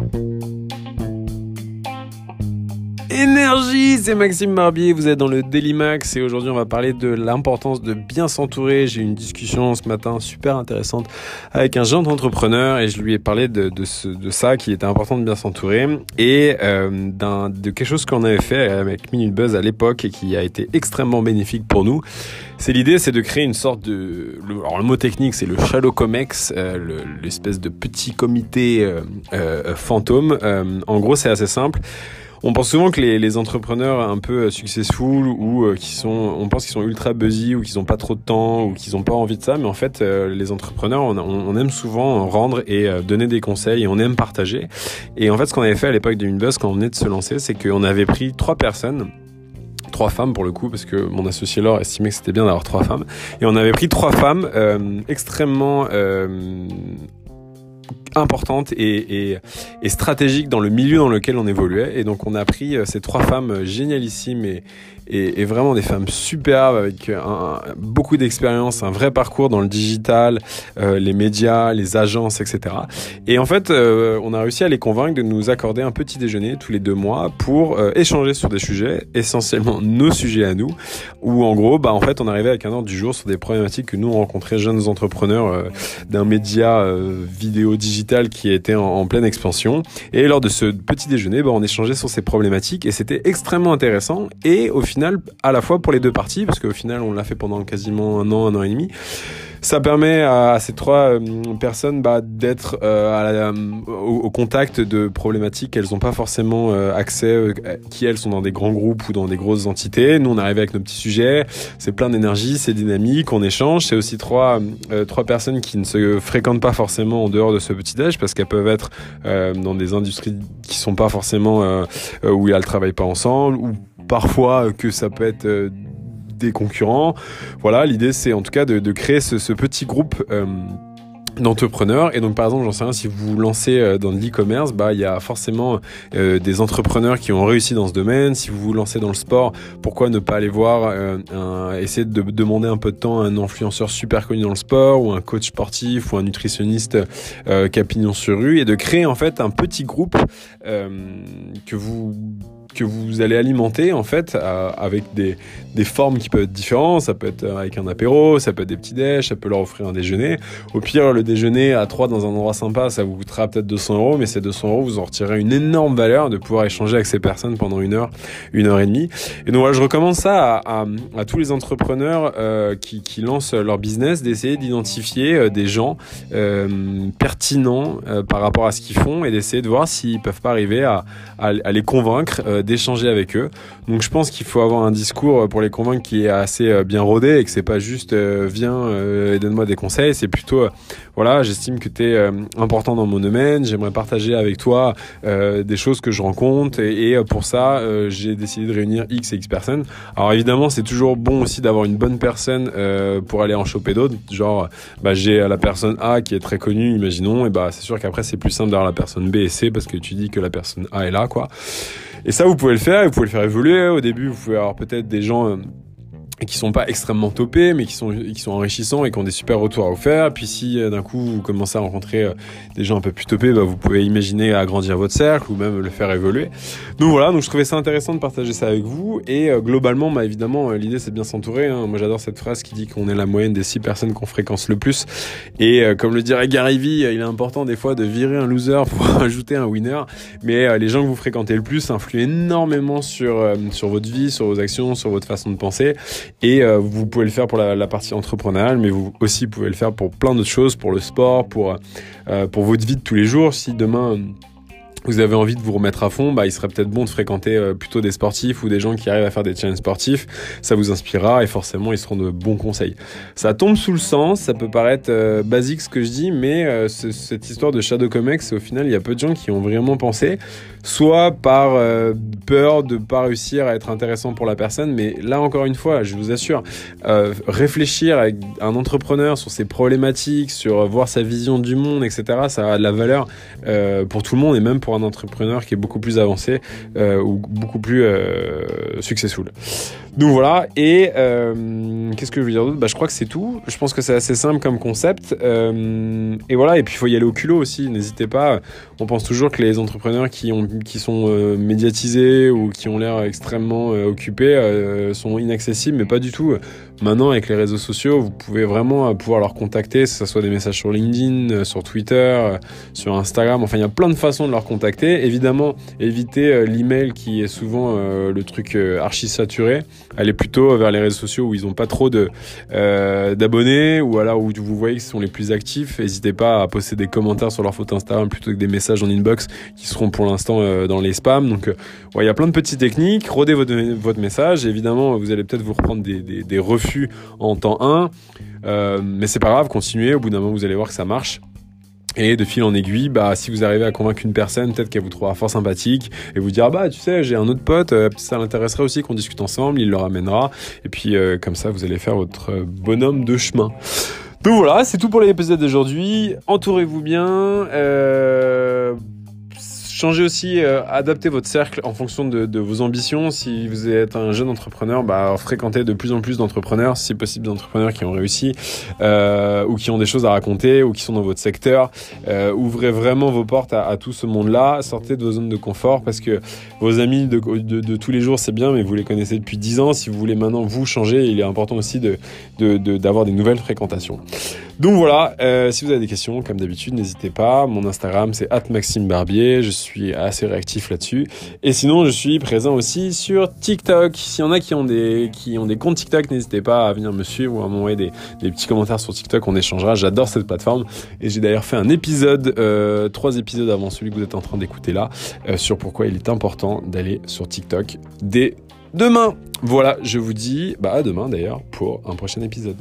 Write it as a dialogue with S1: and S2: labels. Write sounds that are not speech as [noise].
S1: Bye. Énergie, c'est Maxime Barbier, vous êtes dans le Daily Max et aujourd'hui on va parler de l'importance de bien s'entourer. J'ai eu une discussion ce matin super intéressante avec un jeune entrepreneur et je lui ai parlé de, de, ce, de ça, qu'il était important de bien s'entourer et euh, de quelque chose qu'on avait fait avec Minute Buzz à l'époque et qui a été extrêmement bénéfique pour nous. C'est l'idée, c'est de créer une sorte de... Alors le mot technique c'est le Shadow Comex, euh, l'espèce de petit comité euh, euh fantôme. Euh, en gros c'est assez simple. On pense souvent que les, entrepreneurs un peu euh, successful ou euh, qui sont, on pense qu'ils sont ultra buzzy ou qu'ils ont pas trop de temps ou qu'ils ont pas envie de ça, mais en fait, euh, les entrepreneurs, on, aime souvent rendre et donner des conseils et on aime partager. Et en fait, ce qu'on avait fait à l'époque de Minbuzz quand on venait de se lancer, c'est qu'on avait pris trois personnes trois femmes pour le coup parce que mon associé Laure estimait que c'était bien d'avoir trois femmes et on avait pris trois femmes extrêmement euh, importante et, stratégique dans le milieu dans lequel on évoluait. Et donc on a pris euh, ces trois femmes génialissimes et, vraiment des femmes superbes avec un, beaucoup d'expérience, un vrai parcours dans le digital, euh, les médias, les agences, etc. Et en fait, euh, on a réussi à les convaincre de nous accorder un petit déjeuner tous les deux mois pour euh, échanger sur des sujets, essentiellement nos sujets à nous, où en gros, bah en fait, on arrivait avec un ordre du jour sur des problématiques que nous on rencontrait jeunes entrepreneurs euh, d'un média euh, vidéo digital qui était en, pleine expansion. Et lors de ce petit déjeuner, bah, on échangeait sur ces problématiques et c'était extrêmement intéressant. Et au final à la fois pour les deux parties, parce qu'au final, on l'a fait pendant quasiment un an, un an et demi. Ça permet à, ces trois euh, personnes bah, d'être euh, au, contact de problématiques qu'elles n'ont pas forcément euh, accès, qui elles sont dans des grands groupes ou dans des grosses entités. Nous, on arrive avec nos petits sujets, c'est plein d'énergie, c'est dynamique, on échange. C'est aussi trois, trois personnes qui ne se fréquentent pas forcément en dehors de ce petit âge parce qu'elles peuvent être dans des industries qui sont pas forcément où elles travaillent pas ensemble ou parfois que ça peut être euh, des concurrents. Voilà, l'idée c'est en tout cas de, créer ce, petit groupe. Euh, d'entrepreneurs et donc par exemple j'en sais rien si vous vous lancez euh, dans l'e-commerce bah il y a forcément euh, des entrepreneurs qui ont réussi dans ce domaine si vous vous lancez dans le sport pourquoi ne pas aller voir essayer de demander un peu de temps à un influenceur super connu dans le sport ou un coach sportif ou un nutritionniste euh, capignon sur rue et de créer en fait un petit groupe que vous que vous allez alimenter en fait avec des, des, formes qui peuvent être différentes. Ça peut être avec un apéro, ça peut être des petits déj, ça peut leur offrir un déjeuner. Au pire, le déjeuner à trois dans un endroit sympa, ça vous coûtera peut-être 200 euros, mais ces 200 euros, vous en retirerez une énorme valeur de pouvoir échanger avec ces personnes pendant une heure, une heure et demie. Et donc voilà, je recommande ça à, tous les entrepreneurs euh, qui, lancent leur business d'essayer d'identifier euh, des gens euh, pertinents euh, par rapport à ce qu'ils font et d'essayer de voir s'ils peuvent pas arriver à, les convaincre euh, d'échanger avec eux. Donc je pense qu'il faut avoir un discours pour les convaincre qui est assez euh, bien rodé et que c'est pas juste euh, viens euh, et donne-moi des conseils, c'est plutôt voilà, j'estime que tu es important dans mon domaine, j'aimerais partager avec toi des choses que je rencontre et, et pour ça, j'ai décidé de réunir X et X personnes. Alors évidemment, c'est toujours bon aussi d'avoir une bonne personne pour aller en choper d'autres, genre bah, j'ai la personne A qui est très connue, imaginons, et bah c'est sûr qu'après c'est plus simple d'avoir la personne B et C parce que tu dis que la personne A est là quoi. Et ça, vous pouvez le faire, vous pouvez le faire évoluer. Au début, vous pouvez avoir peut-être des gens euh, qui sont pas extrêmement topés, mais qui sont, qui sont enrichissants et qui ont des super retours à vous faire. Puis si euh, d'un coup vous commencez à rencontrer euh, des gens un peu plus topés, bah, vous pouvez imaginer agrandir votre cercle ou même le faire évoluer. Donc voilà, donc je trouvais ça intéressant de partager ça avec vous. Et euh, globalement, bah, évidemment, l'idée c'est de bien s'entourer. Hein. Moi j'adore cette phrase qui dit qu'on est la moyenne des six personnes qu'on fréquence le plus. Et comme le dirait Gary Vee, il est important des fois de virer un loser pour [laughs] ajouter un winner. Mais les gens que vous fréquentez le plus influent énormément sur, sur votre vie, sur vos actions, sur votre façon de penser. Et euh, vous pouvez le faire pour la, partie entrepreneuriale, mais vous aussi pouvez le faire pour plein d'autres choses, pour le sport, pour, euh, pour votre vie de tous les jours. Si demain vous avez envie de vous remettre à fond, bah, il serait peut-être bon de fréquenter euh, plutôt des sportifs ou des gens qui arrivent à faire des challenges sportifs. Ça vous inspirera et forcément, ils seront de bons conseils. Ça tombe sous le sens, ça peut paraître euh, basique ce que je dis, mais euh, cette histoire de Shadow Comex, au final, il y a peu de gens qui ont vraiment pensé, soit par peur de pas réussir à être intéressant pour la personne, mais là encore une fois, je vous assure, réfléchir avec un entrepreneur sur ses problématiques, sur voir sa vision du monde, etc., ça a de la valeur pour tout le monde et même pour un entrepreneur qui est beaucoup plus avancé ou beaucoup plus successful. Donc voilà, et qu'est-ce que je veux dire d'autre? Bah, Je crois que c'est tout. Je pense que c'est assez simple comme concept. et voilà, et puis il faut y aller au culot aussi. N'hésitez pas. On pense toujours que les entrepreneurs qui, ont, qui sont médiatisés ou qui ont l'air extrêmement occupés sont inaccessibles, mais pas du tout. Maintenant, avec les réseaux sociaux, vous pouvez vraiment pouvoir leur contacter, que ce soit des messages sur LinkedIn, sur Twitter, sur Instagram. Enfin, il y a plein de façons de leur contacter. Évidemment, évitez l'email qui est souvent le truc archi saturé. Allez plutôt vers les réseaux sociaux où ils n'ont pas trop d'abonnés ou alors où vous voyez qu'ils sont les plus actifs. N'hésitez pas à poster des commentaires sur leur photo Instagram plutôt que des messages en inbox qui seront pour l'instant dans les spams. Donc, il y a plein de petites techniques. Rodez votre, votre message. évidemment, vous allez peut-être vous reprendre des, des refus en temps 1. Euh, mais c'est pas grave, continuez. Au bout d'un moment, vous allez voir que ça marche. Et de fil en aiguille, bah, si vous arrivez à convaincre une personne, peut-être qu'elle vous trouvera fort sympathique et vous dira, bah, tu sais, j'ai un autre pote, euh, ça l'intéresserait aussi qu'on discute ensemble, il le ramènera. Et puis, euh, comme ça, vous allez faire votre bonhomme de chemin. Donc voilà, c'est tout pour l'épisode d'aujourd'hui. Entourez-vous bien. Changez aussi, euh, adaptez votre cercle en fonction de, vos ambitions. Si vous êtes un jeune entrepreneur, bah, fréquentez de plus en plus d'entrepreneurs, si possible d'entrepreneurs qui ont réussi euh, ou qui ont des choses à raconter ou qui sont dans votre secteur. Euh, ouvrez vraiment vos portes à, tout ce monde-là. Sortez de vos zones de confort parce que vos amis de, de, tous les jours, c'est bien, mais vous les connaissez depuis 10 ans. Si vous voulez maintenant vous changer, il est important aussi d'avoir des nouvelles fréquentations. Donc voilà, euh, si vous avez des questions, comme d'habitude, n'hésitez pas. Mon Instagram, c'est @maxime_barbier. Je suis assez réactif là-dessus. Et sinon, je suis présent aussi sur TikTok. S'il y en a qui ont des qui ont des comptes TikTok, n'hésitez pas à venir me suivre ou à m'envoyer des, des, petits commentaires sur TikTok. On échangera. J'adore cette plateforme. Et j'ai d'ailleurs fait un épisode, euh, trois épisodes avant celui que vous êtes en train d'écouter là, euh, sur pourquoi il est important d'aller sur TikTok dès demain. Voilà, je vous dis bah à demain d'ailleurs pour un prochain épisode.